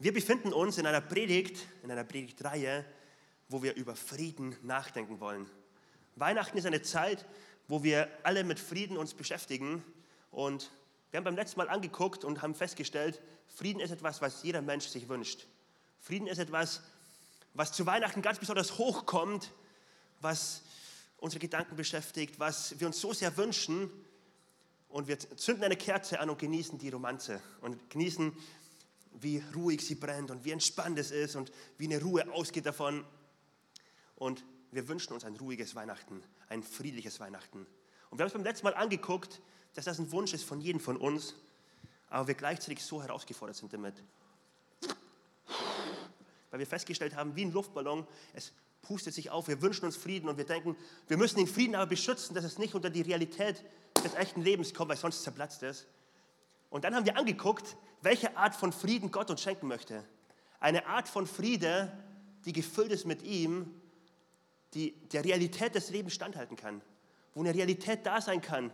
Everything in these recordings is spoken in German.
Wir befinden uns in einer Predigt, in einer Predigtreihe, wo wir über Frieden nachdenken wollen. Weihnachten ist eine Zeit, wo wir alle mit Frieden uns beschäftigen und wir haben beim letzten Mal angeguckt und haben festgestellt, Frieden ist etwas, was jeder Mensch sich wünscht. Frieden ist etwas, was zu Weihnachten ganz besonders hochkommt, was unsere Gedanken beschäftigt, was wir uns so sehr wünschen. Und wir zünden eine Kerze an und genießen die Romanze und genießen, wie ruhig sie brennt und wie entspannt es ist und wie eine Ruhe ausgeht davon. Und wir wünschen uns ein ruhiges Weihnachten, ein friedliches Weihnachten. Und wir haben es beim letzten Mal angeguckt, dass das ein Wunsch ist von jedem von uns, aber wir gleichzeitig so herausgefordert sind damit. Weil wir festgestellt haben, wie ein Luftballon, es pustet sich auf, wir wünschen uns Frieden und wir denken, wir müssen den Frieden aber beschützen, dass es nicht unter die Realität des echten Lebens kommt, weil sonst zerplatzt es. Und dann haben wir angeguckt, welche Art von Frieden Gott uns schenken möchte. Eine Art von Friede, die gefüllt ist mit ihm, die der Realität des Lebens standhalten kann, wo eine Realität da sein kann.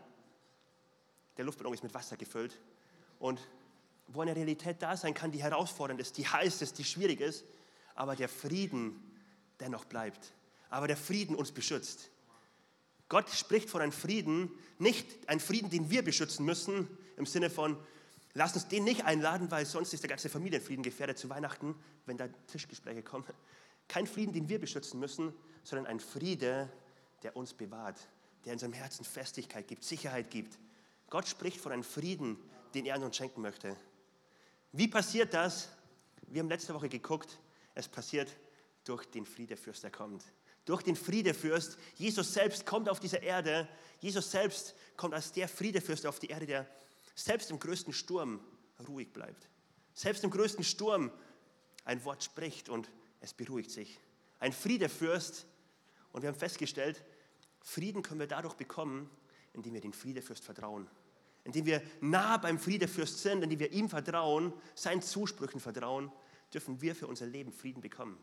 Der Luftballon ist mit Wasser gefüllt und wo eine Realität da sein kann, die herausfordernd ist, die heiß ist, die schwierig ist, aber der Frieden dennoch bleibt, aber der Frieden uns beschützt. Gott spricht von einem Frieden, nicht ein Frieden, den wir beschützen müssen, im Sinne von, lass uns den nicht einladen, weil sonst ist der ganze Familienfrieden gefährdet zu Weihnachten, wenn da Tischgespräche kommen. Kein Frieden, den wir beschützen müssen, sondern ein Friede, der uns bewahrt, der in seinem Herzen Festigkeit gibt, Sicherheit gibt. Gott spricht von einem Frieden, den er uns schenken möchte. Wie passiert das? Wir haben letzte Woche geguckt, es passiert durch den Friedefürst, der kommt. Durch den Friedefürst. Jesus selbst kommt auf diese Erde. Jesus selbst kommt als der Friedefürst auf die Erde, der selbst im größten Sturm ruhig bleibt. Selbst im größten Sturm ein Wort spricht und es beruhigt sich. Ein Friedefürst. Und wir haben festgestellt, Frieden können wir dadurch bekommen, indem wir den Friedefürst vertrauen. Indem wir nah beim Friedefürst sind, indem wir ihm vertrauen, seinen Zusprüchen vertrauen, dürfen wir für unser Leben Frieden bekommen.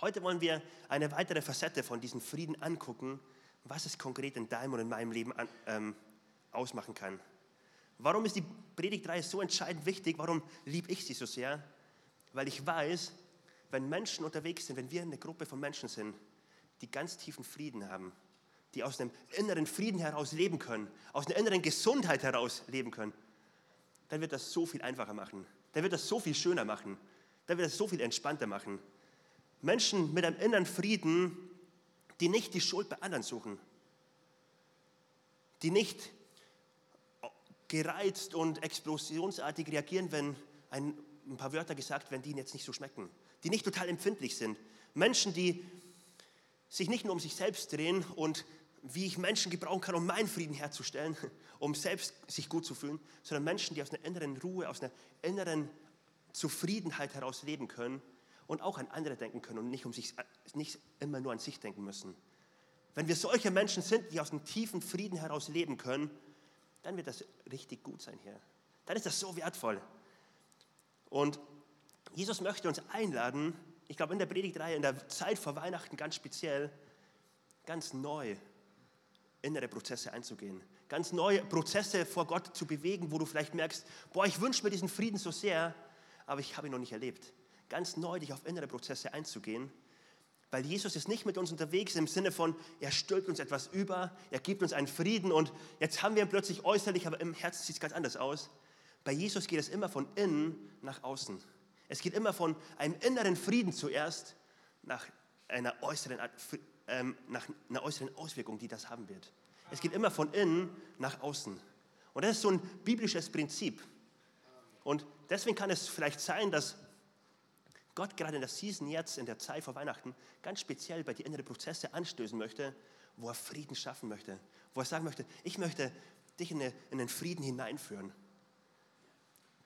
Heute wollen wir eine weitere Facette von diesem Frieden angucken, was es konkret in deinem und in meinem Leben an, ähm, ausmachen kann. Warum ist die Predigtreihe so entscheidend wichtig? Warum liebe ich sie so sehr? Weil ich weiß, wenn Menschen unterwegs sind, wenn wir eine Gruppe von Menschen sind, die ganz tiefen Frieden haben, die aus einem inneren Frieden heraus leben können, aus einer inneren Gesundheit heraus leben können, dann wird das so viel einfacher machen. Dann wird das so viel schöner machen. Dann wird das so viel entspannter machen. Menschen mit einem inneren Frieden, die nicht die Schuld bei anderen suchen, die nicht gereizt und explosionsartig reagieren, wenn ein, ein paar Wörter gesagt werden, die ihnen jetzt nicht so schmecken, die nicht total empfindlich sind. Menschen, die sich nicht nur um sich selbst drehen und wie ich Menschen gebrauchen kann, um meinen Frieden herzustellen, um selbst sich gut zu fühlen, sondern Menschen, die aus einer inneren Ruhe, aus einer inneren Zufriedenheit heraus leben können und auch an andere denken können und nicht, um sich, nicht immer nur an sich denken müssen. Wenn wir solche Menschen sind, die aus einem tiefen Frieden heraus leben können, dann wird das richtig gut sein hier. Dann ist das so wertvoll. Und Jesus möchte uns einladen, ich glaube in der Predigtreihe, in der Zeit vor Weihnachten ganz speziell, ganz neu innere Prozesse einzugehen. Ganz neue Prozesse vor Gott zu bewegen, wo du vielleicht merkst, boah, ich wünsche mir diesen Frieden so sehr, aber ich habe ihn noch nicht erlebt ganz neu dich auf innere Prozesse einzugehen, weil Jesus ist nicht mit uns unterwegs im Sinne von, er stülpt uns etwas über, er gibt uns einen Frieden und jetzt haben wir ihn plötzlich äußerlich, aber im Herzen sieht es ganz anders aus. Bei Jesus geht es immer von innen nach außen. Es geht immer von einem inneren Frieden zuerst nach einer äußeren, ähm, nach einer äußeren Auswirkung, die das haben wird. Es geht immer von innen nach außen. Und das ist so ein biblisches Prinzip. Und deswegen kann es vielleicht sein, dass Gott gerade in der Season jetzt, in der Zeit vor Weihnachten, ganz speziell bei dir innere Prozesse anstößen möchte, wo er Frieden schaffen möchte, wo er sagen möchte, ich möchte dich in, eine, in den Frieden hineinführen.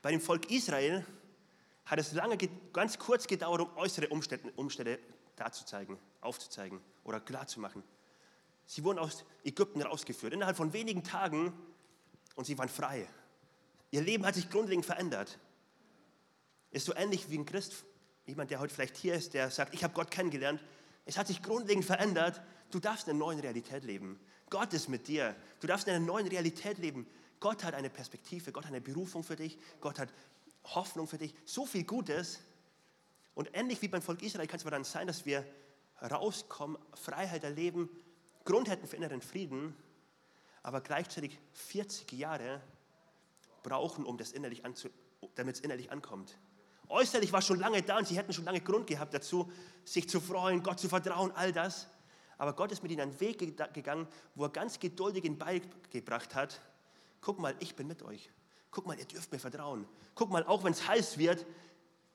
Bei dem Volk Israel hat es lange, ganz kurz gedauert, um äußere Umstände, Umstände darzuzeigen, aufzuzeigen oder klarzumachen. Sie wurden aus Ägypten rausgeführt, innerhalb von wenigen Tagen, und sie waren frei. Ihr Leben hat sich grundlegend verändert. Ist so ähnlich wie ein Christ jemand, der heute vielleicht hier ist, der sagt, ich habe Gott kennengelernt, es hat sich grundlegend verändert, du darfst in einer neuen Realität leben. Gott ist mit dir. Du darfst in einer neuen Realität leben. Gott hat eine Perspektive, Gott hat eine Berufung für dich, Gott hat Hoffnung für dich, so viel Gutes. Und ähnlich wie beim Volk Israel kann es aber dann sein, dass wir rauskommen, Freiheit erleben, Grund hätten für inneren Frieden, aber gleichzeitig 40 Jahre brauchen, um das innerlich damit es innerlich ankommt. Äußerlich war schon lange da und sie hätten schon lange Grund gehabt dazu, sich zu freuen, Gott zu vertrauen, all das. Aber Gott ist mit ihnen einen Weg gegangen, wo er ganz geduldig ihn beigebracht hat. Guck mal, ich bin mit euch. Guck mal, ihr dürft mir vertrauen. Guck mal, auch wenn es heiß wird,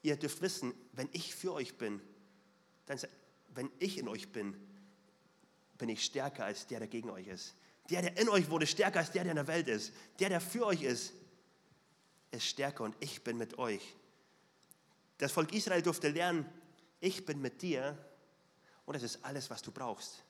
ihr dürft wissen, wenn ich für euch bin, dann, wenn ich in euch bin, bin ich stärker als der, der gegen euch ist. Der, der in euch wurde, stärker als der, der in der Welt ist. Der, der für euch ist, ist stärker und ich bin mit euch. Das Volk Israel durfte lernen, ich bin mit dir und das ist alles, was du brauchst.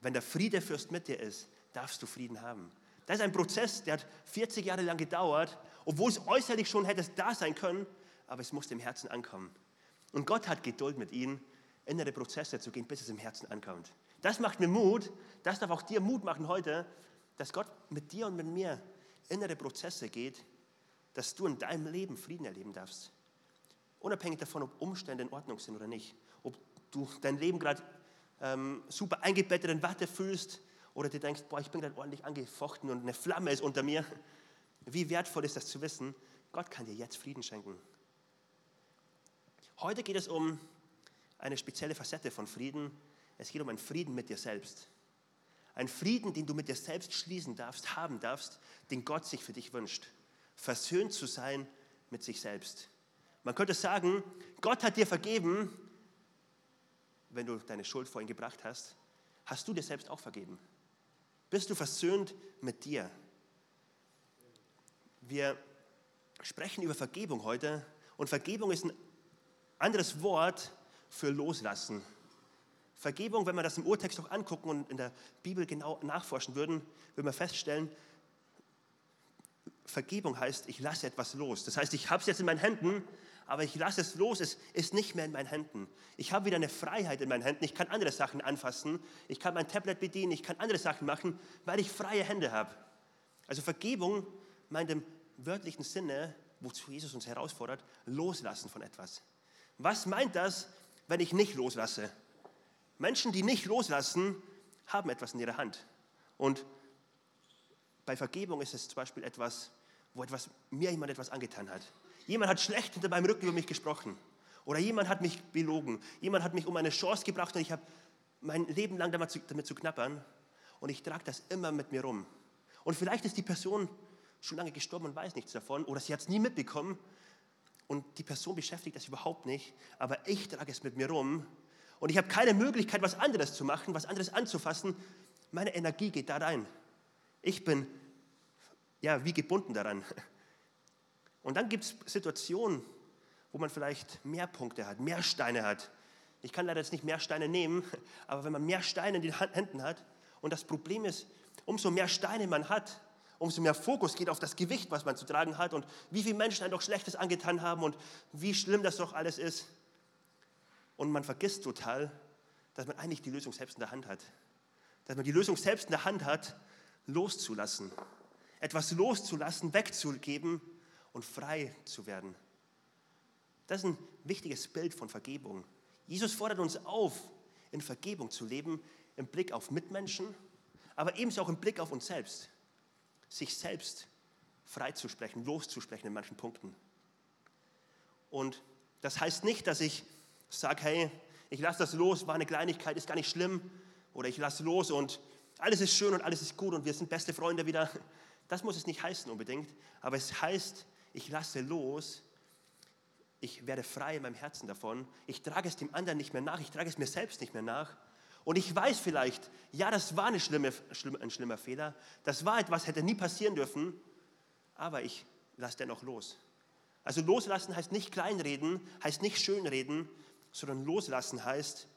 Wenn der Friedefürst mit dir ist, darfst du Frieden haben. Das ist ein Prozess, der hat 40 Jahre lang gedauert, obwohl es äußerlich schon hätte da sein können, aber es musste im Herzen ankommen. Und Gott hat Geduld mit ihnen, innere Prozesse zu gehen, bis es im Herzen ankommt. Das macht mir Mut, das darf auch dir Mut machen heute, dass Gott mit dir und mit mir innere Prozesse geht, dass du in deinem Leben Frieden erleben darfst. Unabhängig davon, ob Umstände in Ordnung sind oder nicht. Ob du dein Leben gerade ähm, super eingebettet in Watte fühlst oder dir denkst, boah, ich bin gerade ordentlich angefochten und eine Flamme ist unter mir. Wie wertvoll ist das zu wissen, Gott kann dir jetzt Frieden schenken. Heute geht es um eine spezielle Facette von Frieden. Es geht um einen Frieden mit dir selbst. Ein Frieden, den du mit dir selbst schließen darfst, haben darfst, den Gott sich für dich wünscht. Versöhnt zu sein mit sich selbst. Man könnte sagen, Gott hat dir vergeben, wenn du deine Schuld vor ihn gebracht hast. Hast du dir selbst auch vergeben? Bist du versöhnt mit dir? Wir sprechen über Vergebung heute und Vergebung ist ein anderes Wort für Loslassen. Vergebung, wenn wir das im Urtext auch angucken und in der Bibel genau nachforschen würden, würden wir feststellen, Vergebung heißt, ich lasse etwas los. Das heißt, ich habe es jetzt in meinen Händen, aber ich lasse es los, es ist nicht mehr in meinen Händen. Ich habe wieder eine Freiheit in meinen Händen, ich kann andere Sachen anfassen, ich kann mein Tablet bedienen, ich kann andere Sachen machen, weil ich freie Hände habe. Also Vergebung meint im wörtlichen Sinne, wozu Jesus uns herausfordert, loslassen von etwas. Was meint das, wenn ich nicht loslasse? Menschen, die nicht loslassen, haben etwas in ihrer Hand. Und bei Vergebung ist es zum Beispiel etwas, wo etwas, mir jemand etwas angetan hat. Jemand hat schlecht hinter meinem Rücken über mich gesprochen. Oder jemand hat mich belogen. Jemand hat mich um eine Chance gebracht und ich habe mein Leben lang damit zu, damit zu knappern. Und ich trage das immer mit mir rum. Und vielleicht ist die Person schon lange gestorben und weiß nichts davon. Oder sie hat es nie mitbekommen. Und die Person beschäftigt das überhaupt nicht. Aber ich trage es mit mir rum. Und ich habe keine Möglichkeit, was anderes zu machen, was anderes anzufassen. Meine Energie geht da rein. Ich bin ja wie gebunden daran. Und dann gibt es Situationen, wo man vielleicht mehr Punkte hat, mehr Steine hat. Ich kann leider jetzt nicht mehr Steine nehmen, aber wenn man mehr Steine in den Händen hat und das Problem ist, umso mehr Steine man hat, umso mehr Fokus geht auf das Gewicht, was man zu tragen hat und wie viele Menschen einem doch Schlechtes angetan haben und wie schlimm das doch alles ist. Und man vergisst total, dass man eigentlich die Lösung selbst in der Hand hat. Dass man die Lösung selbst in der Hand hat, loszulassen. Etwas loszulassen, wegzugeben und frei zu werden. Das ist ein wichtiges Bild von Vergebung. Jesus fordert uns auf, in Vergebung zu leben, im Blick auf Mitmenschen, aber ebenso auch im Blick auf uns selbst. Sich selbst freizusprechen, loszusprechen in manchen Punkten. Und das heißt nicht, dass ich sage, hey, ich lasse das los, war eine Kleinigkeit, ist gar nicht schlimm. Oder ich lasse los und alles ist schön und alles ist gut und wir sind beste Freunde wieder. Das muss es nicht heißen unbedingt. Aber es heißt, ich lasse los, ich werde frei in meinem Herzen davon, ich trage es dem anderen nicht mehr nach, ich trage es mir selbst nicht mehr nach. Und ich weiß vielleicht, ja, das war eine schlimme, schlimm, ein schlimmer Fehler, das war etwas, hätte nie passieren dürfen, aber ich lasse dennoch los. Also loslassen heißt nicht kleinreden, heißt nicht schönreden, sondern loslassen heißt,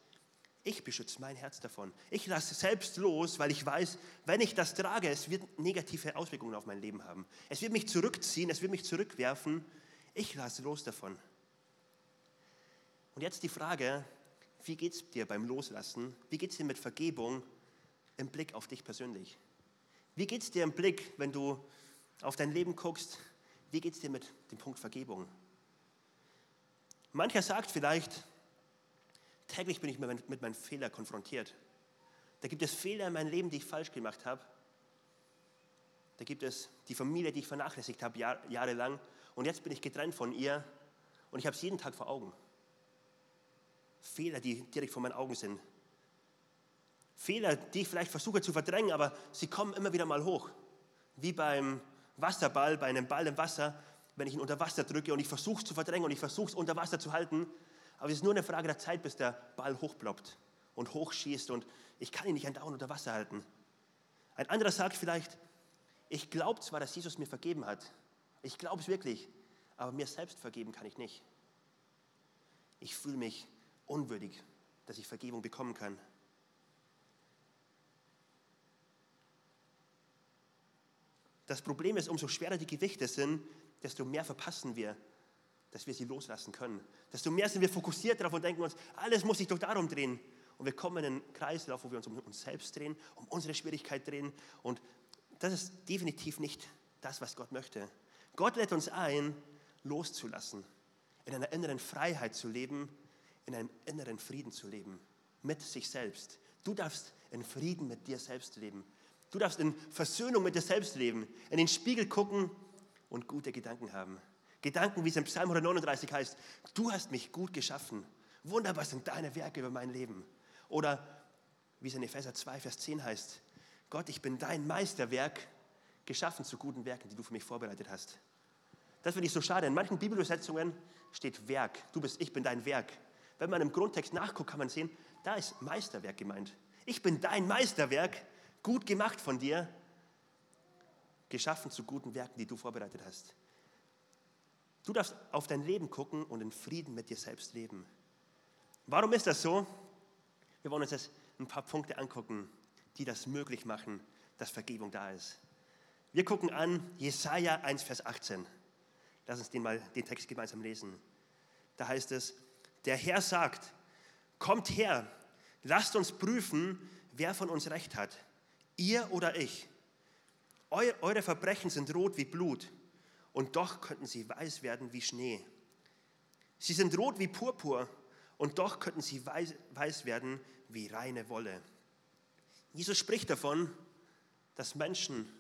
ich beschütze mein Herz davon. Ich lasse selbst los, weil ich weiß, wenn ich das trage, es wird negative Auswirkungen auf mein Leben haben. Es wird mich zurückziehen, es wird mich zurückwerfen. Ich lasse los davon. Und jetzt die Frage, wie geht es dir beim Loslassen? Wie geht es dir mit Vergebung im Blick auf dich persönlich? Wie geht es dir im Blick, wenn du auf dein Leben guckst? Wie geht es dir mit dem Punkt Vergebung? Mancher sagt vielleicht, täglich bin ich mit meinen Fehlern konfrontiert. Da gibt es Fehler in meinem Leben, die ich falsch gemacht habe. Da gibt es die Familie, die ich vernachlässigt habe jahr, jahrelang. Und jetzt bin ich getrennt von ihr und ich habe es jeden Tag vor Augen. Fehler, die direkt vor meinen Augen sind. Fehler, die ich vielleicht versuche zu verdrängen, aber sie kommen immer wieder mal hoch. Wie beim Wasserball, bei einem Ball im Wasser, wenn ich ihn unter Wasser drücke und ich versuche es zu verdrängen und ich versuche es unter Wasser zu halten, aber es ist nur eine Frage der Zeit, bis der Ball hochploppt und hochschießt und ich kann ihn nicht andauernd unter Wasser halten. Ein anderer sagt vielleicht, ich glaube zwar, dass Jesus mir vergeben hat, ich glaube es wirklich, aber mir selbst vergeben kann ich nicht. Ich fühle mich unwürdig, dass ich Vergebung bekommen kann. Das Problem ist, umso schwerer die Gewichte sind, desto mehr verpassen wir, dass wir sie loslassen können. Desto mehr sind wir fokussiert darauf und denken uns, alles muss sich doch darum drehen. Und wir kommen in einen Kreislauf, wo wir uns um uns selbst drehen, um unsere Schwierigkeit drehen. Und das ist definitiv nicht das, was Gott möchte. Gott lädt uns ein, loszulassen, in einer inneren Freiheit zu leben, in einem inneren Frieden zu leben, mit sich selbst. Du darfst in Frieden mit dir selbst leben. Du darfst in Versöhnung mit dir selbst leben, in den Spiegel gucken und gute Gedanken haben. Gedanken, wie es im Psalm 139 heißt, du hast mich gut geschaffen. Wunderbar sind deine Werke über mein Leben. Oder wie es in Epheser 2, Vers 10 heißt, Gott, ich bin dein Meisterwerk, geschaffen zu guten Werken, die du für mich vorbereitet hast. Das finde ich so schade. In manchen Bibelübersetzungen steht Werk. Du bist, ich bin dein Werk. Wenn man im Grundtext nachguckt, kann man sehen, da ist Meisterwerk gemeint. Ich bin dein Meisterwerk, gut gemacht von dir, geschaffen zu guten Werken, die du vorbereitet hast. Du darfst auf dein Leben gucken und in Frieden mit dir selbst leben. Warum ist das so? Wir wollen uns jetzt ein paar Punkte angucken, die das möglich machen, dass Vergebung da ist. Wir gucken an Jesaja 1, Vers 18. Lass uns den mal den Text gemeinsam lesen. Da heißt es: Der Herr sagt: Kommt her, lasst uns prüfen, wer von uns Recht hat, ihr oder ich. Eu, eure Verbrechen sind rot wie Blut und doch könnten sie weiß werden wie Schnee. Sie sind rot wie Purpur und doch könnten sie weiß, weiß werden wie reine Wolle. Jesus spricht davon, dass Menschen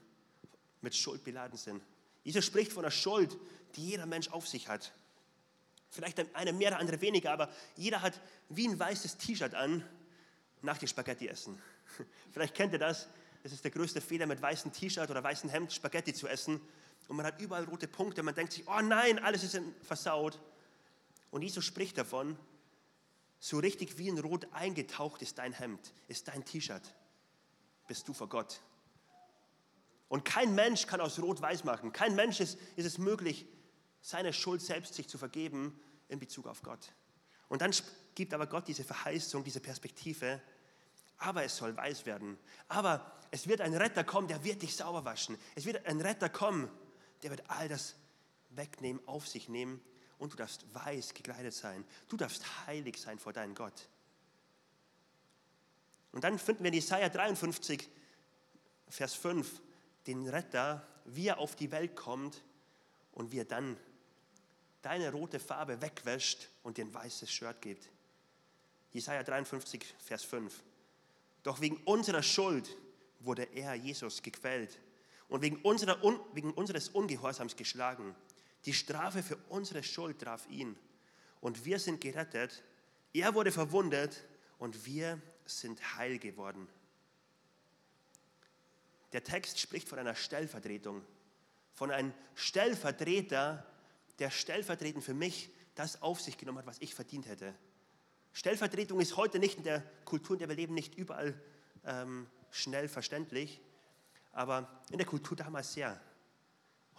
mit Schuld beladen sind. Jesus spricht von der Schuld, die jeder Mensch auf sich hat. Vielleicht eine mehr, der andere weniger, aber jeder hat wie ein weißes T-Shirt an nach dem Spaghetti essen. Vielleicht kennt ihr das. Es ist der größte Fehler, mit weißem T-Shirt oder weißem Hemd Spaghetti zu essen. Und man hat überall rote Punkte. Man denkt sich, oh nein, alles ist versaut. Und Jesus spricht davon, so richtig wie in Rot eingetaucht ist dein Hemd, ist dein T-Shirt, bist du vor Gott. Und kein Mensch kann aus Rot weiß machen. Kein Mensch ist, ist es möglich, seine Schuld selbst sich zu vergeben in Bezug auf Gott. Und dann gibt aber Gott diese Verheißung, diese Perspektive, aber es soll weiß werden. Aber es wird ein Retter kommen, der wird dich sauber waschen. Es wird ein Retter kommen, der wird all das wegnehmen, auf sich nehmen und du darfst weiß gekleidet sein. Du darfst heilig sein vor deinem Gott. Und dann finden wir in Jesaja 53, Vers 5, den Retter, wie er auf die Welt kommt und wie er dann deine rote Farbe wegwäscht und dir ein weißes Shirt gibt. Jesaja 53, Vers 5. Doch wegen unserer Schuld wurde er, Jesus, gequält und wegen, unserer, wegen unseres Ungehorsams geschlagen. Die Strafe für unsere Schuld traf ihn und wir sind gerettet. Er wurde verwundet und wir sind heil geworden. Der Text spricht von einer Stellvertretung, von einem Stellvertreter, der stellvertretend für mich das auf sich genommen hat, was ich verdient hätte. Stellvertretung ist heute nicht in der Kultur, in der wir leben, nicht überall ähm, schnell verständlich, aber in der Kultur damals sehr.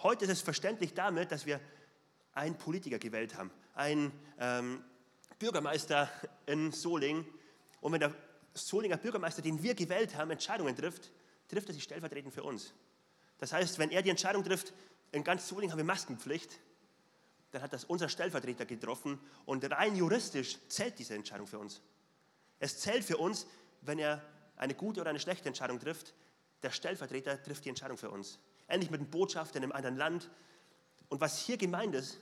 Heute ist es verständlich damit, dass wir einen Politiker gewählt haben, einen ähm, Bürgermeister in Soling. Und wenn der Solinger Bürgermeister, den wir gewählt haben, Entscheidungen trifft, trifft er sie stellvertretend für uns. Das heißt, wenn er die Entscheidung trifft, in ganz Soling haben wir Maskenpflicht, dann hat das unser Stellvertreter getroffen und rein juristisch zählt diese Entscheidung für uns. Es zählt für uns, wenn er eine gute oder eine schlechte Entscheidung trifft, der Stellvertreter trifft die Entscheidung für uns. Ähnlich mit einem Botschafter in einem anderen Land. Und was hier gemeint ist,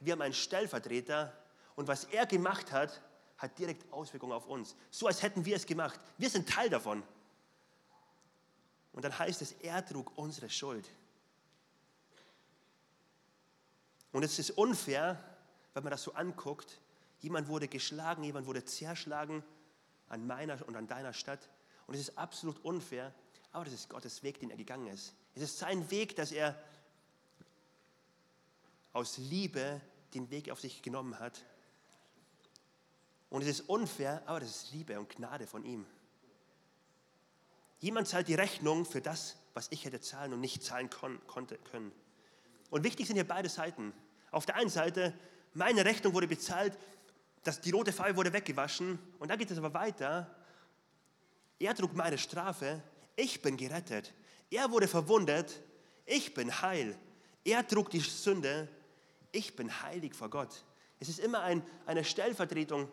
wir haben einen Stellvertreter und was er gemacht hat, hat direkt Auswirkungen auf uns. So als hätten wir es gemacht. Wir sind Teil davon. Und dann heißt es, er trug unsere Schuld. Und es ist unfair, wenn man das so anguckt. Jemand wurde geschlagen, jemand wurde zerschlagen an meiner und an deiner Stadt. Und es ist absolut unfair, aber das ist Gottes Weg, den er gegangen ist. Es ist sein Weg, dass er aus Liebe den Weg auf sich genommen hat. Und es ist unfair, aber das ist Liebe und Gnade von ihm. Jemand zahlt die Rechnung für das, was ich hätte zahlen und nicht zahlen kon konnte, können. Und wichtig sind hier beide Seiten. Auf der einen Seite, meine Rechnung wurde bezahlt, das, die rote Farbe wurde weggewaschen und dann geht es aber weiter. Er trug meine Strafe, ich bin gerettet. Er wurde verwundet, ich bin heil. Er trug die Sünde, ich bin heilig vor Gott. Es ist immer ein, eine Stellvertretung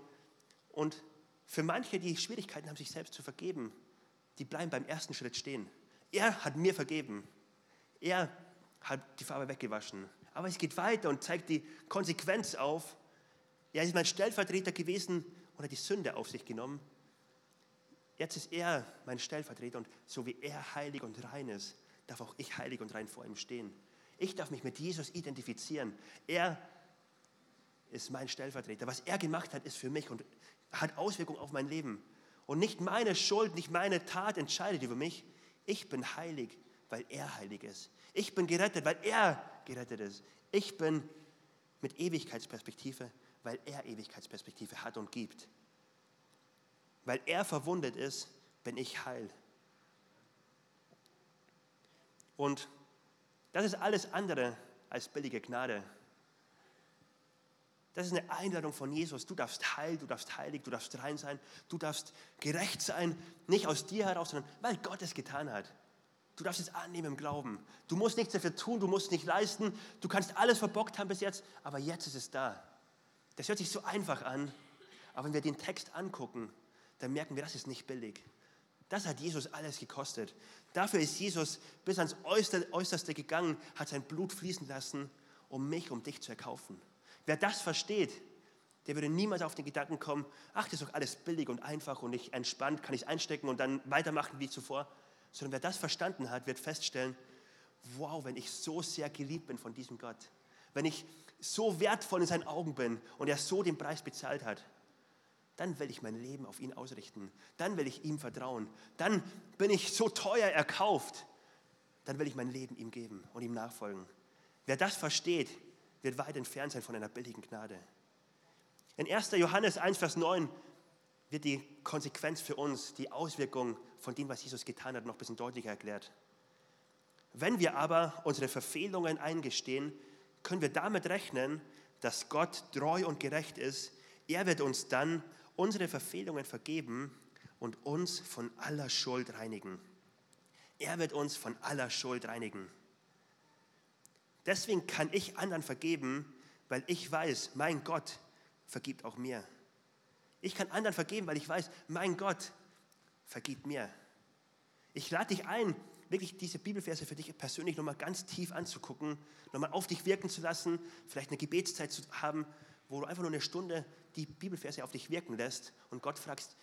und für manche, die Schwierigkeiten haben, sich selbst zu vergeben, die bleiben beim ersten Schritt stehen. Er hat mir vergeben. Er hat die Farbe weggewaschen. Aber es geht weiter und zeigt die Konsequenz auf. Er ist mein Stellvertreter gewesen und hat die Sünde auf sich genommen. Jetzt ist er mein Stellvertreter und so wie er heilig und rein ist, darf auch ich heilig und rein vor ihm stehen. Ich darf mich mit Jesus identifizieren. Er ist mein Stellvertreter. Was er gemacht hat, ist für mich und hat Auswirkungen auf mein Leben. Und nicht meine Schuld, nicht meine Tat entscheidet über mich. Ich bin heilig, weil er heilig ist. Ich bin gerettet, weil er gerettet ist. Ich bin mit Ewigkeitsperspektive, weil er Ewigkeitsperspektive hat und gibt. Weil er verwundet ist, bin ich heil. Und das ist alles andere als billige Gnade. Das ist eine Einladung von Jesus. Du darfst heil, du darfst heilig, du darfst rein sein, du darfst gerecht sein, nicht aus dir heraus, sondern weil Gott es getan hat. Du darfst es annehmen im Glauben. Du musst nichts dafür tun, du musst nicht leisten, du kannst alles verbockt haben bis jetzt, aber jetzt ist es da. Das hört sich so einfach an, aber wenn wir den Text angucken, dann merken wir, das ist nicht billig. Das hat Jesus alles gekostet. Dafür ist Jesus bis ans Äußerste gegangen, hat sein Blut fließen lassen, um mich, um dich zu erkaufen. Wer das versteht, der würde niemals auf den Gedanken kommen, ach, das ist doch alles billig und einfach und ich entspannt, kann ich einstecken und dann weitermachen wie zuvor. Sondern wer das verstanden hat, wird feststellen, wow, wenn ich so sehr geliebt bin von diesem Gott, wenn ich so wertvoll in seinen Augen bin und er so den Preis bezahlt hat, dann will ich mein Leben auf ihn ausrichten. Dann will ich ihm vertrauen. Dann bin ich so teuer erkauft. Dann will ich mein Leben ihm geben und ihm nachfolgen. Wer das versteht, wird weit entfernt sein von einer billigen Gnade. In 1. Johannes 1, Vers 9 wird die Konsequenz für uns, die Auswirkung von dem, was Jesus getan hat, noch ein bisschen deutlicher erklärt. Wenn wir aber unsere Verfehlungen eingestehen, können wir damit rechnen, dass Gott treu und gerecht ist. Er wird uns dann unsere Verfehlungen vergeben und uns von aller Schuld reinigen. Er wird uns von aller Schuld reinigen. Deswegen kann ich anderen vergeben, weil ich weiß, mein Gott vergibt auch mir. Ich kann anderen vergeben, weil ich weiß, mein Gott vergibt mir. Ich lade dich ein, wirklich diese Bibelverse für dich persönlich nochmal ganz tief anzugucken, nochmal auf dich wirken zu lassen, vielleicht eine Gebetszeit zu haben, wo du einfach nur eine Stunde die Bibelverse auf dich wirken lässt und Gott fragst,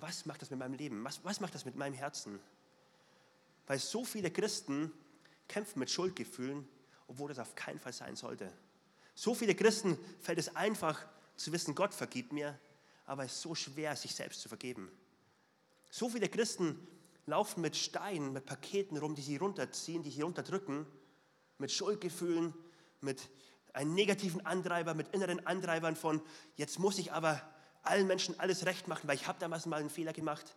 was macht das mit meinem Leben? Was, was macht das mit meinem Herzen? Weil so viele Christen kämpfen mit Schuldgefühlen, obwohl das auf keinen Fall sein sollte. So viele Christen fällt es einfach zu wissen, Gott vergibt mir, aber es ist so schwer, sich selbst zu vergeben. So viele Christen laufen mit Steinen, mit Paketen rum, die sie runterziehen, die sie runterdrücken, mit Schuldgefühlen, mit einen negativen Antreiber mit inneren Antreibern von, jetzt muss ich aber allen Menschen alles recht machen, weil ich habe damals mal einen Fehler gemacht,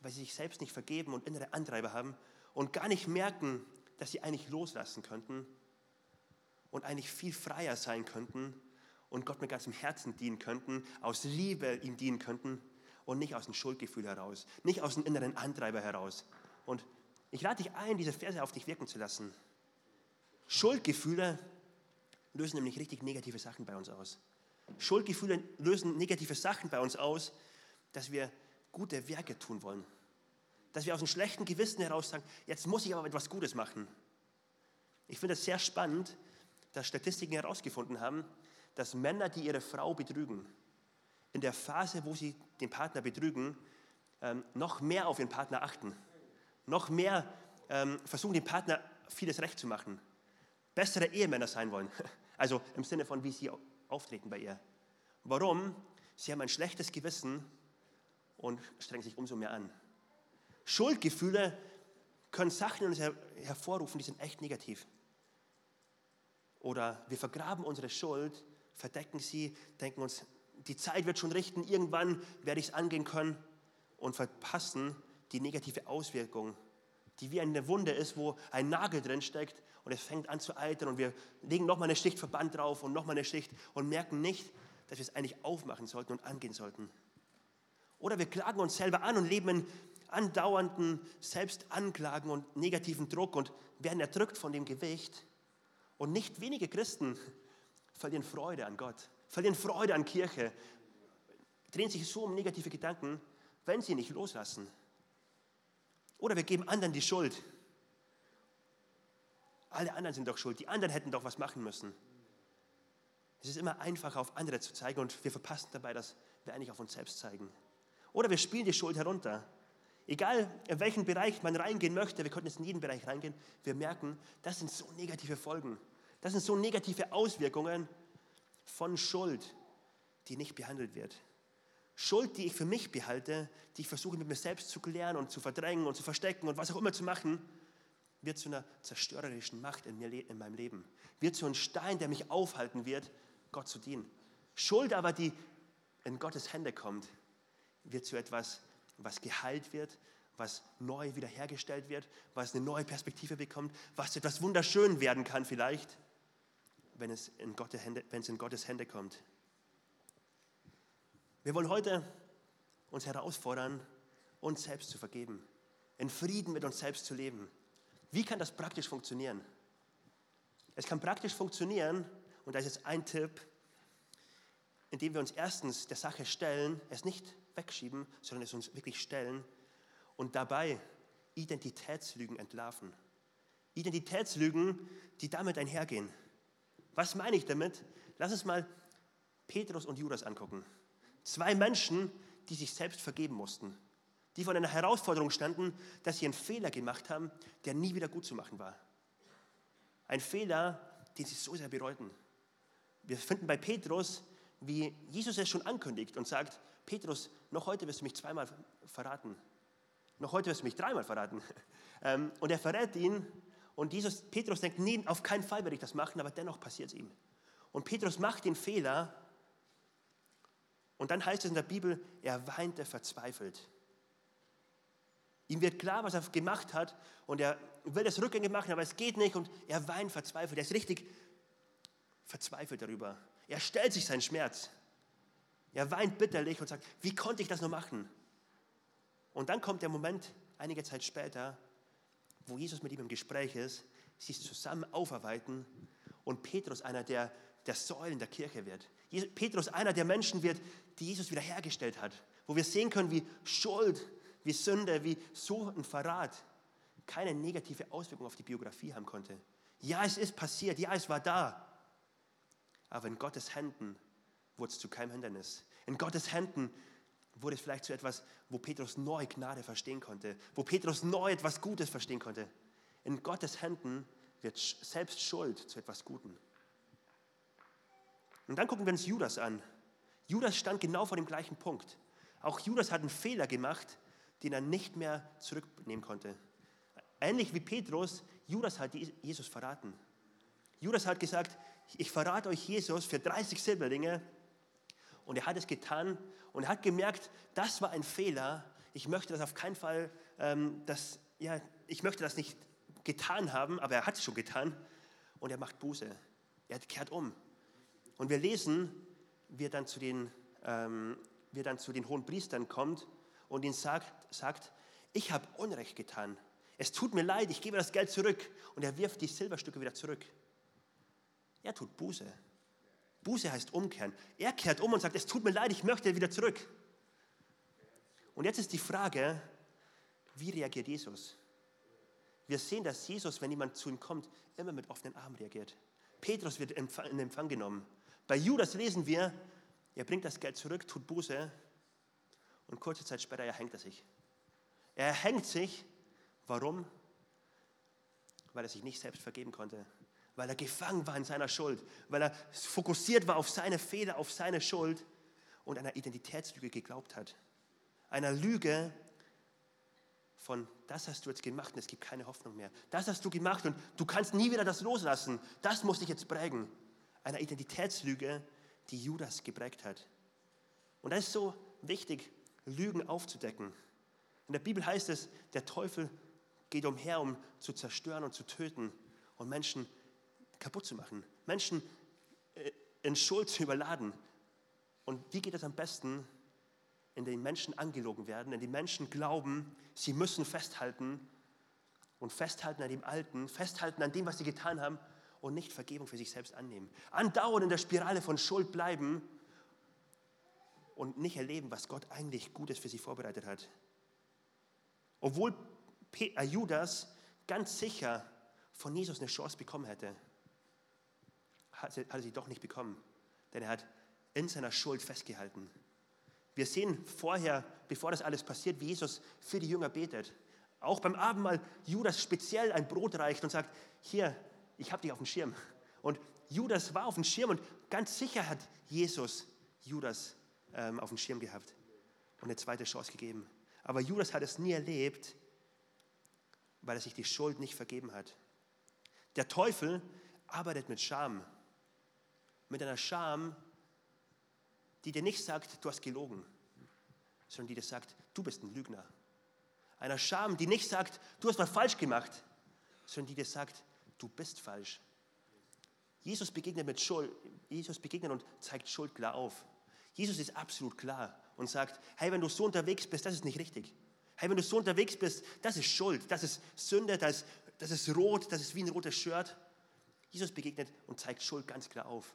weil sie sich selbst nicht vergeben und innere Antreiber haben und gar nicht merken, dass sie eigentlich loslassen könnten und eigentlich viel freier sein könnten und Gott mit ganzem Herzen dienen könnten, aus Liebe ihm dienen könnten und nicht aus dem Schuldgefühl heraus, nicht aus dem inneren Antreiber heraus. Und ich lade dich ein, diese Verse auf dich wirken zu lassen. Schuldgefühle lösen nämlich richtig negative Sachen bei uns aus. Schuldgefühle lösen negative Sachen bei uns aus, dass wir gute Werke tun wollen. Dass wir aus einem schlechten Gewissen heraus sagen, jetzt muss ich aber etwas Gutes machen. Ich finde das sehr spannend, dass Statistiken herausgefunden haben, dass Männer, die ihre Frau betrügen, in der Phase, wo sie den Partner betrügen, ähm, noch mehr auf ihren Partner achten, noch mehr ähm, versuchen, dem Partner vieles recht zu machen, bessere Ehemänner sein wollen. Also im Sinne von, wie sie auftreten bei ihr. Warum? Sie haben ein schlechtes Gewissen und strengen sich umso mehr an. Schuldgefühle können Sachen in uns her hervorrufen, die sind echt negativ. Oder wir vergraben unsere Schuld, verdecken sie, denken uns, die Zeit wird schon richten, irgendwann werde ich es angehen können und verpassen die negative Auswirkung, die wie eine Wunde ist, wo ein Nagel drin steckt und es fängt an zu eitern und wir legen nochmal eine Schicht Verband drauf und nochmal eine Schicht und merken nicht, dass wir es eigentlich aufmachen sollten und angehen sollten. Oder wir klagen uns selber an und leben in andauernden Selbstanklagen und negativen Druck und werden erdrückt von dem Gewicht. Und nicht wenige Christen verlieren Freude an Gott, verlieren Freude an Kirche, drehen sich so um negative Gedanken, wenn sie nicht loslassen. Oder wir geben anderen die Schuld. Alle anderen sind doch schuld, die anderen hätten doch was machen müssen. Es ist immer einfacher, auf andere zu zeigen und wir verpassen dabei, dass wir eigentlich auf uns selbst zeigen. Oder wir spielen die Schuld herunter. Egal, in welchen Bereich man reingehen möchte, wir könnten jetzt in jeden Bereich reingehen, wir merken, das sind so negative Folgen. Das sind so negative Auswirkungen von Schuld, die nicht behandelt wird. Schuld, die ich für mich behalte, die ich versuche mit mir selbst zu klären und zu verdrängen und zu verstecken und was auch immer zu machen, wird zu einer zerstörerischen Macht in, mir, in meinem Leben. Wird zu einem Stein, der mich aufhalten wird, Gott zu dienen. Schuld aber, die in Gottes Hände kommt, wird zu etwas, was geheilt wird, was neu wiederhergestellt wird, was eine neue Perspektive bekommt, was zu etwas wunderschön werden kann vielleicht, wenn es in Gottes Hände, wenn es in Gottes Hände kommt. Wir wollen heute uns herausfordern, uns selbst zu vergeben, in Frieden mit uns selbst zu leben. Wie kann das praktisch funktionieren? Es kann praktisch funktionieren, und da ist jetzt ein Tipp, indem wir uns erstens der Sache stellen, es nicht wegschieben, sondern es uns wirklich stellen und dabei Identitätslügen entlarven. Identitätslügen, die damit einhergehen. Was meine ich damit? Lass uns mal Petrus und Judas angucken. Zwei Menschen, die sich selbst vergeben mussten, die vor einer Herausforderung standen, dass sie einen Fehler gemacht haben, der nie wieder gut zu machen war. Ein Fehler, den sie so sehr bereuten. Wir finden bei Petrus, wie Jesus es schon ankündigt und sagt, Petrus, noch heute wirst du mich zweimal verraten. Noch heute wirst du mich dreimal verraten. Ähm, und er verrät ihn und Jesus, Petrus denkt, nee, auf keinen Fall werde ich das machen, aber dennoch passiert es ihm. Und Petrus macht den Fehler und dann heißt es in der Bibel, er weinte verzweifelt. Ihm wird klar, was er gemacht hat und er will das rückgängig machen, aber es geht nicht und er weint verzweifelt. Er ist richtig verzweifelt darüber. Er stellt sich seinen Schmerz. Er weint bitterlich und sagt, wie konnte ich das nur machen? Und dann kommt der Moment, einige Zeit später, wo Jesus mit ihm im Gespräch ist, sie es zusammen aufarbeiten und Petrus einer der, der Säulen der Kirche wird. Petrus einer der Menschen wird, die Jesus wiederhergestellt hat, wo wir sehen können, wie Schuld, wie Sünde, wie so ein Verrat keine negative Auswirkung auf die Biografie haben konnte. Ja, es ist passiert, ja, es war da. Aber in Gottes Händen wurde es zu keinem Hindernis. In Gottes Händen wurde es vielleicht zu etwas, wo Petrus neu Gnade verstehen konnte, wo Petrus neu etwas Gutes verstehen konnte. In Gottes Händen wird selbst Schuld zu etwas Guten. Und dann gucken wir uns Judas an. Judas stand genau vor dem gleichen Punkt. Auch Judas hat einen Fehler gemacht, den er nicht mehr zurücknehmen konnte. Ähnlich wie Petrus, Judas hat Jesus verraten. Judas hat gesagt, ich verrate euch Jesus für 30 Silberlinge und er hat es getan und er hat gemerkt, das war ein Fehler. Ich möchte das auf keinen Fall, ähm, das, ja, ich möchte das nicht getan haben, aber er hat es schon getan. Und er macht Buße. Er kehrt um. Und wir lesen, wie er dann zu den, ähm, wie er dann zu den hohen Priestern kommt und ihnen sagt, sagt ich habe Unrecht getan. Es tut mir leid, ich gebe das Geld zurück. Und er wirft die Silberstücke wieder zurück. Er tut Buße. Buße heißt umkehren. Er kehrt um und sagt, es tut mir leid, ich möchte wieder zurück. Und jetzt ist die Frage, wie reagiert Jesus? Wir sehen, dass Jesus, wenn jemand zu ihm kommt, immer mit offenen Armen reagiert. Petrus wird in Empfang genommen. Bei Judas lesen wir, er bringt das Geld zurück, tut Buße und kurze Zeit später erhängt er sich. Er erhängt sich. Warum? Weil er sich nicht selbst vergeben konnte. Weil er gefangen war in seiner Schuld. Weil er fokussiert war auf seine Fehler, auf seine Schuld und einer Identitätslüge geglaubt hat. Einer Lüge von, das hast du jetzt gemacht und es gibt keine Hoffnung mehr. Das hast du gemacht und du kannst nie wieder das loslassen. Das muss dich jetzt prägen. Einer Identitätslüge, die Judas geprägt hat. Und das ist so wichtig, Lügen aufzudecken. In der Bibel heißt es, der Teufel geht umher, um zu zerstören und zu töten und Menschen kaputt zu machen, Menschen äh, in Schuld zu überladen. Und wie geht das am besten? Indem Menschen angelogen werden, indem Menschen glauben, sie müssen festhalten und festhalten an dem Alten, festhalten an dem, was sie getan haben und nicht Vergebung für sich selbst annehmen. Andauernd in der Spirale von Schuld bleiben und nicht erleben, was Gott eigentlich Gutes für sie vorbereitet hat. Obwohl äh, Judas ganz sicher von Jesus eine Chance bekommen hätte, hat er sie doch nicht bekommen, denn er hat in seiner Schuld festgehalten. Wir sehen vorher, bevor das alles passiert, wie Jesus für die Jünger betet. Auch beim Abendmahl Judas speziell ein Brot reicht und sagt, hier, ich habe dich auf dem Schirm. Und Judas war auf dem Schirm und ganz sicher hat Jesus Judas ähm, auf dem Schirm gehabt und eine zweite Chance gegeben. Aber Judas hat es nie erlebt, weil er sich die Schuld nicht vergeben hat. Der Teufel arbeitet mit Scham. Mit einer Scham, die dir nicht sagt, du hast gelogen, sondern die dir sagt, du bist ein Lügner. Einer Scham, die nicht sagt, du hast was falsch gemacht, sondern die dir sagt, du bist falsch. Jesus begegnet mit Schuld, Jesus begegnet und zeigt Schuld klar auf. Jesus ist absolut klar und sagt, hey, wenn du so unterwegs bist, das ist nicht richtig. Hey, wenn du so unterwegs bist, das ist Schuld, das ist Sünde, das ist, das ist rot, das ist wie ein rotes Shirt. Jesus begegnet und zeigt Schuld ganz klar auf.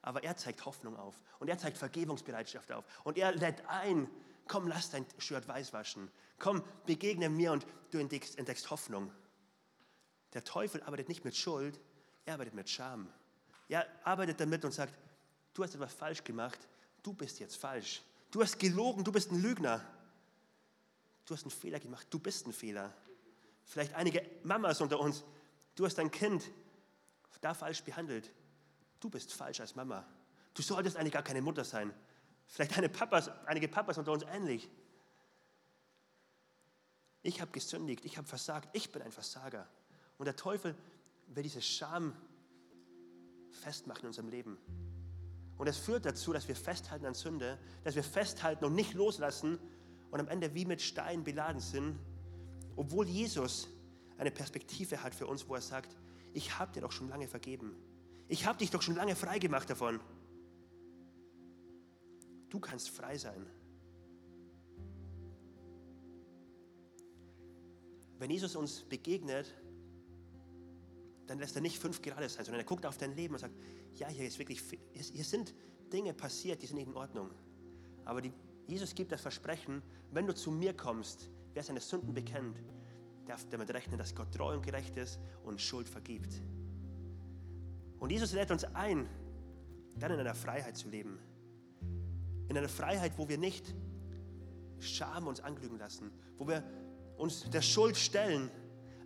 Aber er zeigt Hoffnung auf und er zeigt Vergebungsbereitschaft auf und er lädt ein, komm, lass dein Shirt weiß waschen. Komm, begegne mir und du entdeckst, entdeckst Hoffnung. Der Teufel arbeitet nicht mit Schuld, er arbeitet mit Scham. Er arbeitet damit und sagt, du hast etwas falsch gemacht, du bist jetzt falsch. Du hast gelogen, du bist ein Lügner. Du hast einen Fehler gemacht, du bist ein Fehler. Vielleicht einige Mamas unter uns, du hast dein Kind da falsch behandelt. Du bist falsch als Mama. Du solltest eigentlich gar keine Mutter sein. Vielleicht eine Papas, einige Papas unter uns ähnlich. Ich habe gesündigt, ich habe versagt, ich bin ein Versager. Und der Teufel will diese Scham festmachen in unserem Leben. Und es führt dazu, dass wir festhalten an Sünde, dass wir festhalten und nicht loslassen und am Ende wie mit Steinen beladen sind, obwohl Jesus eine Perspektive hat für uns, wo er sagt, ich habe dir doch schon lange vergeben. Ich habe dich doch schon lange frei gemacht davon. Du kannst frei sein. Wenn Jesus uns begegnet, dann lässt er nicht fünf gerade sein, sondern er guckt auf dein Leben und sagt, ja, hier ist wirklich, hier sind Dinge passiert, die sind nicht in Ordnung. Aber die, Jesus gibt das Versprechen, wenn du zu mir kommst, wer seine Sünden bekennt, darf damit rechnen, dass Gott treu und gerecht ist und Schuld vergibt. Und Jesus lädt uns ein, dann in einer Freiheit zu leben. In einer Freiheit, wo wir nicht Scham uns anglügen lassen, wo wir uns der Schuld stellen,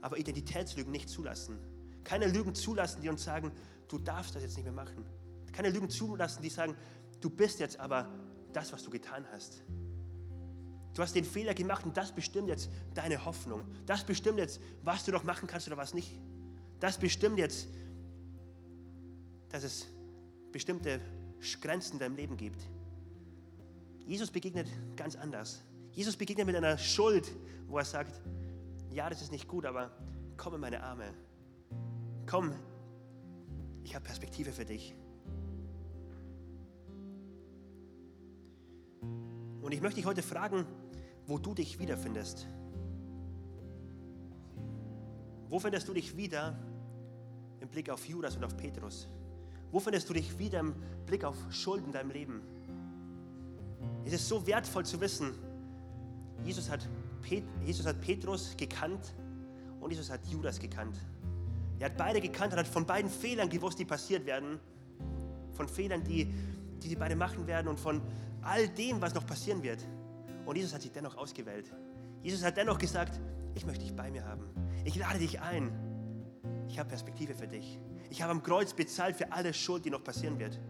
aber Identitätslügen nicht zulassen. Keine Lügen zulassen, die uns sagen, du darfst das jetzt nicht mehr machen. Keine Lügen zulassen, die sagen, du bist jetzt aber das, was du getan hast. Du hast den Fehler gemacht und das bestimmt jetzt deine Hoffnung. Das bestimmt jetzt, was du noch machen kannst oder was nicht. Das bestimmt jetzt, dass es bestimmte Grenzen in deinem Leben gibt. Jesus begegnet ganz anders. Jesus begegnet mit einer Schuld, wo er sagt, ja, das ist nicht gut, aber komm in meine Arme komm, ich habe Perspektive für dich. Und ich möchte dich heute fragen, wo du dich wiederfindest. Wo findest du dich wieder im Blick auf Judas und auf Petrus? Wo findest du dich wieder im Blick auf Schuld in deinem Leben? Es ist so wertvoll zu wissen, Jesus hat, Pet Jesus hat Petrus gekannt und Jesus hat Judas gekannt. Er hat beide gekannt und hat von beiden Fehlern gewusst, die passiert werden. Von Fehlern, die, die sie beide machen werden und von all dem, was noch passieren wird. Und Jesus hat sich dennoch ausgewählt. Jesus hat dennoch gesagt, ich möchte dich bei mir haben. Ich lade dich ein. Ich habe Perspektive für dich. Ich habe am Kreuz bezahlt für alle Schuld, die noch passieren wird.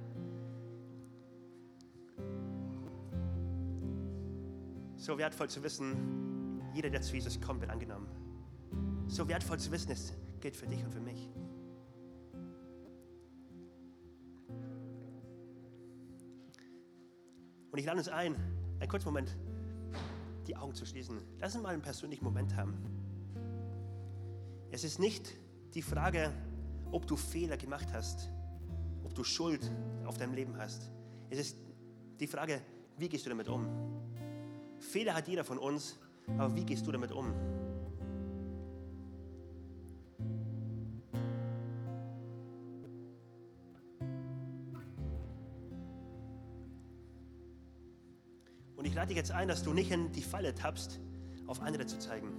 So wertvoll zu wissen, jeder, der zu Jesus kommt, wird angenommen. So wertvoll zu wissen, es gilt für dich und für mich. Und ich lade uns ein, einen kurzen Moment die Augen zu schließen. Lass uns mal einen persönlichen Moment haben. Es ist nicht die Frage, ob du Fehler gemacht hast, ob du Schuld auf deinem Leben hast. Es ist die Frage, wie gehst du damit um? Fehler hat jeder von uns, aber wie gehst du damit um? Und ich lade dich jetzt ein, dass du nicht in die Falle tappst, auf andere zu zeigen.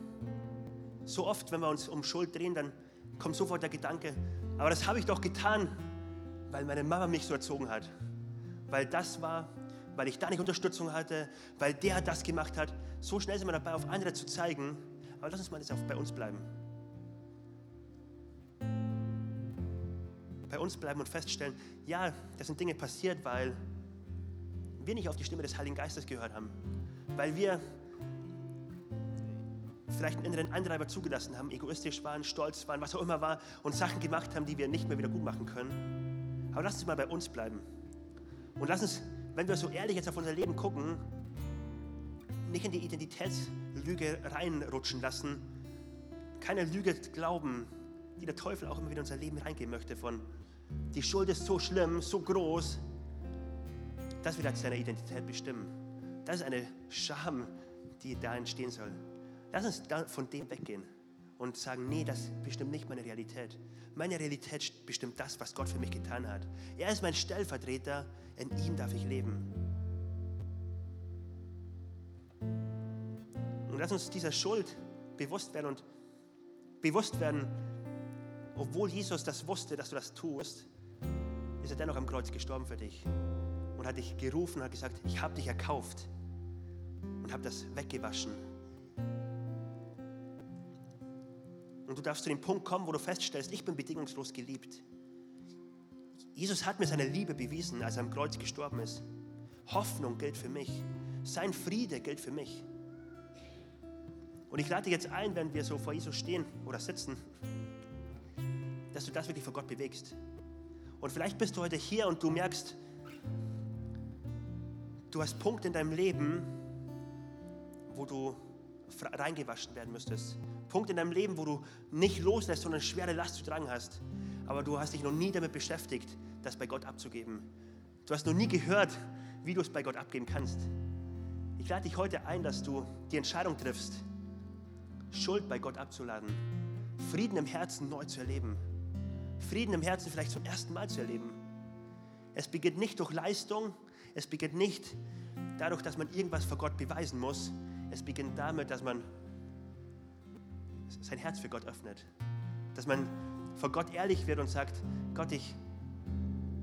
So oft, wenn wir uns um Schuld drehen, dann kommt sofort der Gedanke, aber das habe ich doch getan, weil meine Mama mich so erzogen hat. Weil das war, weil ich da nicht Unterstützung hatte, weil der das gemacht hat. So schnell sind wir dabei, auf andere zu zeigen. Aber lass uns mal jetzt auch bei uns bleiben. Bei uns bleiben und feststellen, ja, das sind Dinge passiert, weil wir nicht auf die Stimme des Heiligen Geistes gehört haben. Weil wir vielleicht einen inneren Antreiber zugelassen haben, egoistisch waren, stolz waren, was auch immer war und Sachen gemacht haben, die wir nicht mehr wieder gut machen können. Aber lass uns mal bei uns bleiben. Und lass uns, wenn wir so ehrlich jetzt auf unser Leben gucken, nicht in die Identitätslüge reinrutschen lassen. Keine Lüge glauben, die der Teufel auch immer wieder in unser Leben reingehen möchte von die Schuld ist so schlimm, so groß, das wird deine Identität bestimmen. Das ist eine Scham, die da entstehen soll. Lass uns von dem weggehen und sagen, nee, das bestimmt nicht meine Realität. Meine Realität bestimmt das, was Gott für mich getan hat. Er ist mein Stellvertreter, in ihm darf ich leben. Und lass uns dieser Schuld bewusst werden und bewusst werden, obwohl Jesus das wusste, dass du das tust, ist er dennoch am Kreuz gestorben für dich und hat dich gerufen und hat gesagt, ich habe dich erkauft und habe das weggewaschen Und du darfst zu dem Punkt kommen, wo du feststellst, ich bin bedingungslos geliebt. Jesus hat mir seine Liebe bewiesen, als er am Kreuz gestorben ist. Hoffnung gilt für mich. Sein Friede gilt für mich. Und ich lade dich jetzt ein, wenn wir so vor Jesus stehen oder sitzen, dass du das wirklich vor Gott bewegst. Und vielleicht bist du heute hier und du merkst, du hast Punkte in deinem Leben, wo du reingewaschen werden müsstest. Punkt in deinem Leben, wo du nicht loslässt, sondern schwere Last zu tragen hast. Aber du hast dich noch nie damit beschäftigt, das bei Gott abzugeben. Du hast noch nie gehört, wie du es bei Gott abgeben kannst. Ich lade dich heute ein, dass du die Entscheidung triffst, Schuld bei Gott abzuladen, Frieden im Herzen neu zu erleben, Frieden im Herzen vielleicht zum ersten Mal zu erleben. Es beginnt nicht durch Leistung, es beginnt nicht dadurch, dass man irgendwas vor Gott beweisen muss, es beginnt damit, dass man sein Herz für Gott öffnet. Dass man vor Gott ehrlich wird und sagt, Gott, ich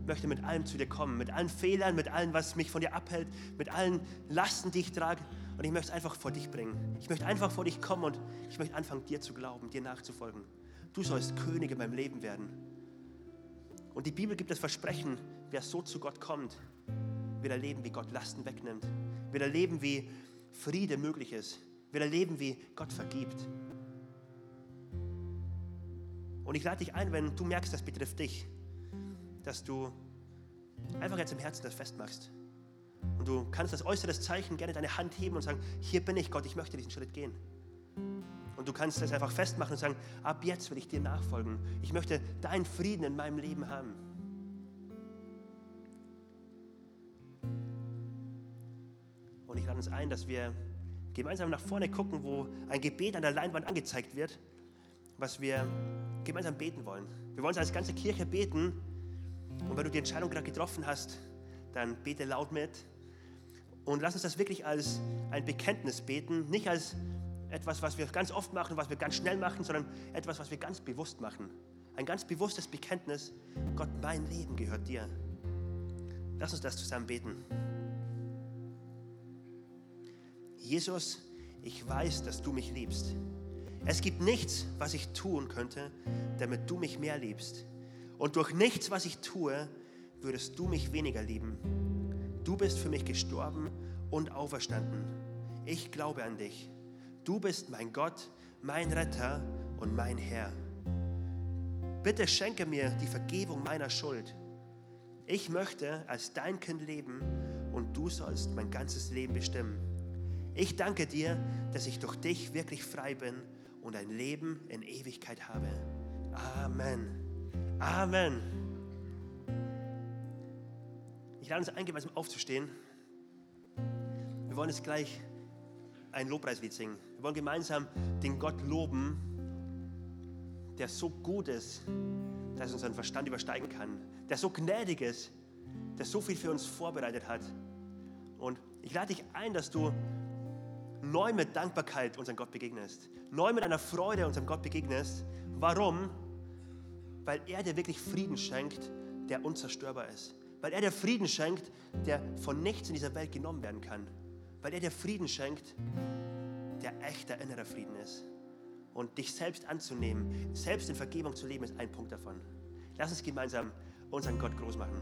möchte mit allem zu dir kommen, mit allen Fehlern, mit allem, was mich von dir abhält, mit allen Lasten, die ich trage. Und ich möchte es einfach vor dich bringen. Ich möchte einfach vor dich kommen und ich möchte anfangen, dir zu glauben, dir nachzufolgen. Du sollst König in meinem Leben werden. Und die Bibel gibt das Versprechen, wer so zu Gott kommt, wird erleben, wie Gott Lasten wegnimmt. Wird erleben, wie Friede möglich ist. Wird erleben, wie Gott vergibt. Und ich lade dich ein, wenn du merkst, das betrifft dich, dass du einfach jetzt im Herzen das festmachst. Und du kannst das äußere Zeichen gerne deine Hand heben und sagen, hier bin ich Gott, ich möchte diesen Schritt gehen. Und du kannst das einfach festmachen und sagen, ab jetzt will ich dir nachfolgen. Ich möchte deinen Frieden in meinem Leben haben. Und ich lade uns ein, dass wir gemeinsam nach vorne gucken, wo ein Gebet an der Leinwand angezeigt wird, was wir gemeinsam beten wollen. Wir wollen es als ganze Kirche beten. Und wenn du die Entscheidung gerade getroffen hast, dann bete laut mit. Und lass uns das wirklich als ein Bekenntnis beten, nicht als etwas, was wir ganz oft machen, was wir ganz schnell machen, sondern etwas, was wir ganz bewusst machen. Ein ganz bewusstes Bekenntnis, Gott, mein Leben gehört dir. Lass uns das zusammen beten. Jesus, ich weiß, dass du mich liebst. Es gibt nichts, was ich tun könnte, damit du mich mehr liebst. Und durch nichts, was ich tue, würdest du mich weniger lieben. Du bist für mich gestorben und auferstanden. Ich glaube an dich. Du bist mein Gott, mein Retter und mein Herr. Bitte schenke mir die Vergebung meiner Schuld. Ich möchte als dein Kind leben und du sollst mein ganzes Leben bestimmen. Ich danke dir, dass ich durch dich wirklich frei bin und ein Leben in Ewigkeit habe. Amen. Amen. Ich lade uns ein, gemeinsam aufzustehen. Wir wollen jetzt gleich ein Lobpreislied singen. Wir wollen gemeinsam den Gott loben, der so gut ist, dass er unseren Verstand übersteigen kann, der so gnädig ist, der so viel für uns vorbereitet hat. Und ich lade dich ein, dass du neu mit Dankbarkeit unserem Gott begegnest, neu mit einer Freude unserem Gott begegnest. Warum? Weil er dir wirklich Frieden schenkt, der unzerstörbar ist. Weil er dir Frieden schenkt, der von nichts in dieser Welt genommen werden kann. Weil er dir Frieden schenkt, der echter innerer Frieden ist. Und dich selbst anzunehmen, selbst in Vergebung zu leben, ist ein Punkt davon. Lass uns gemeinsam unseren Gott groß machen.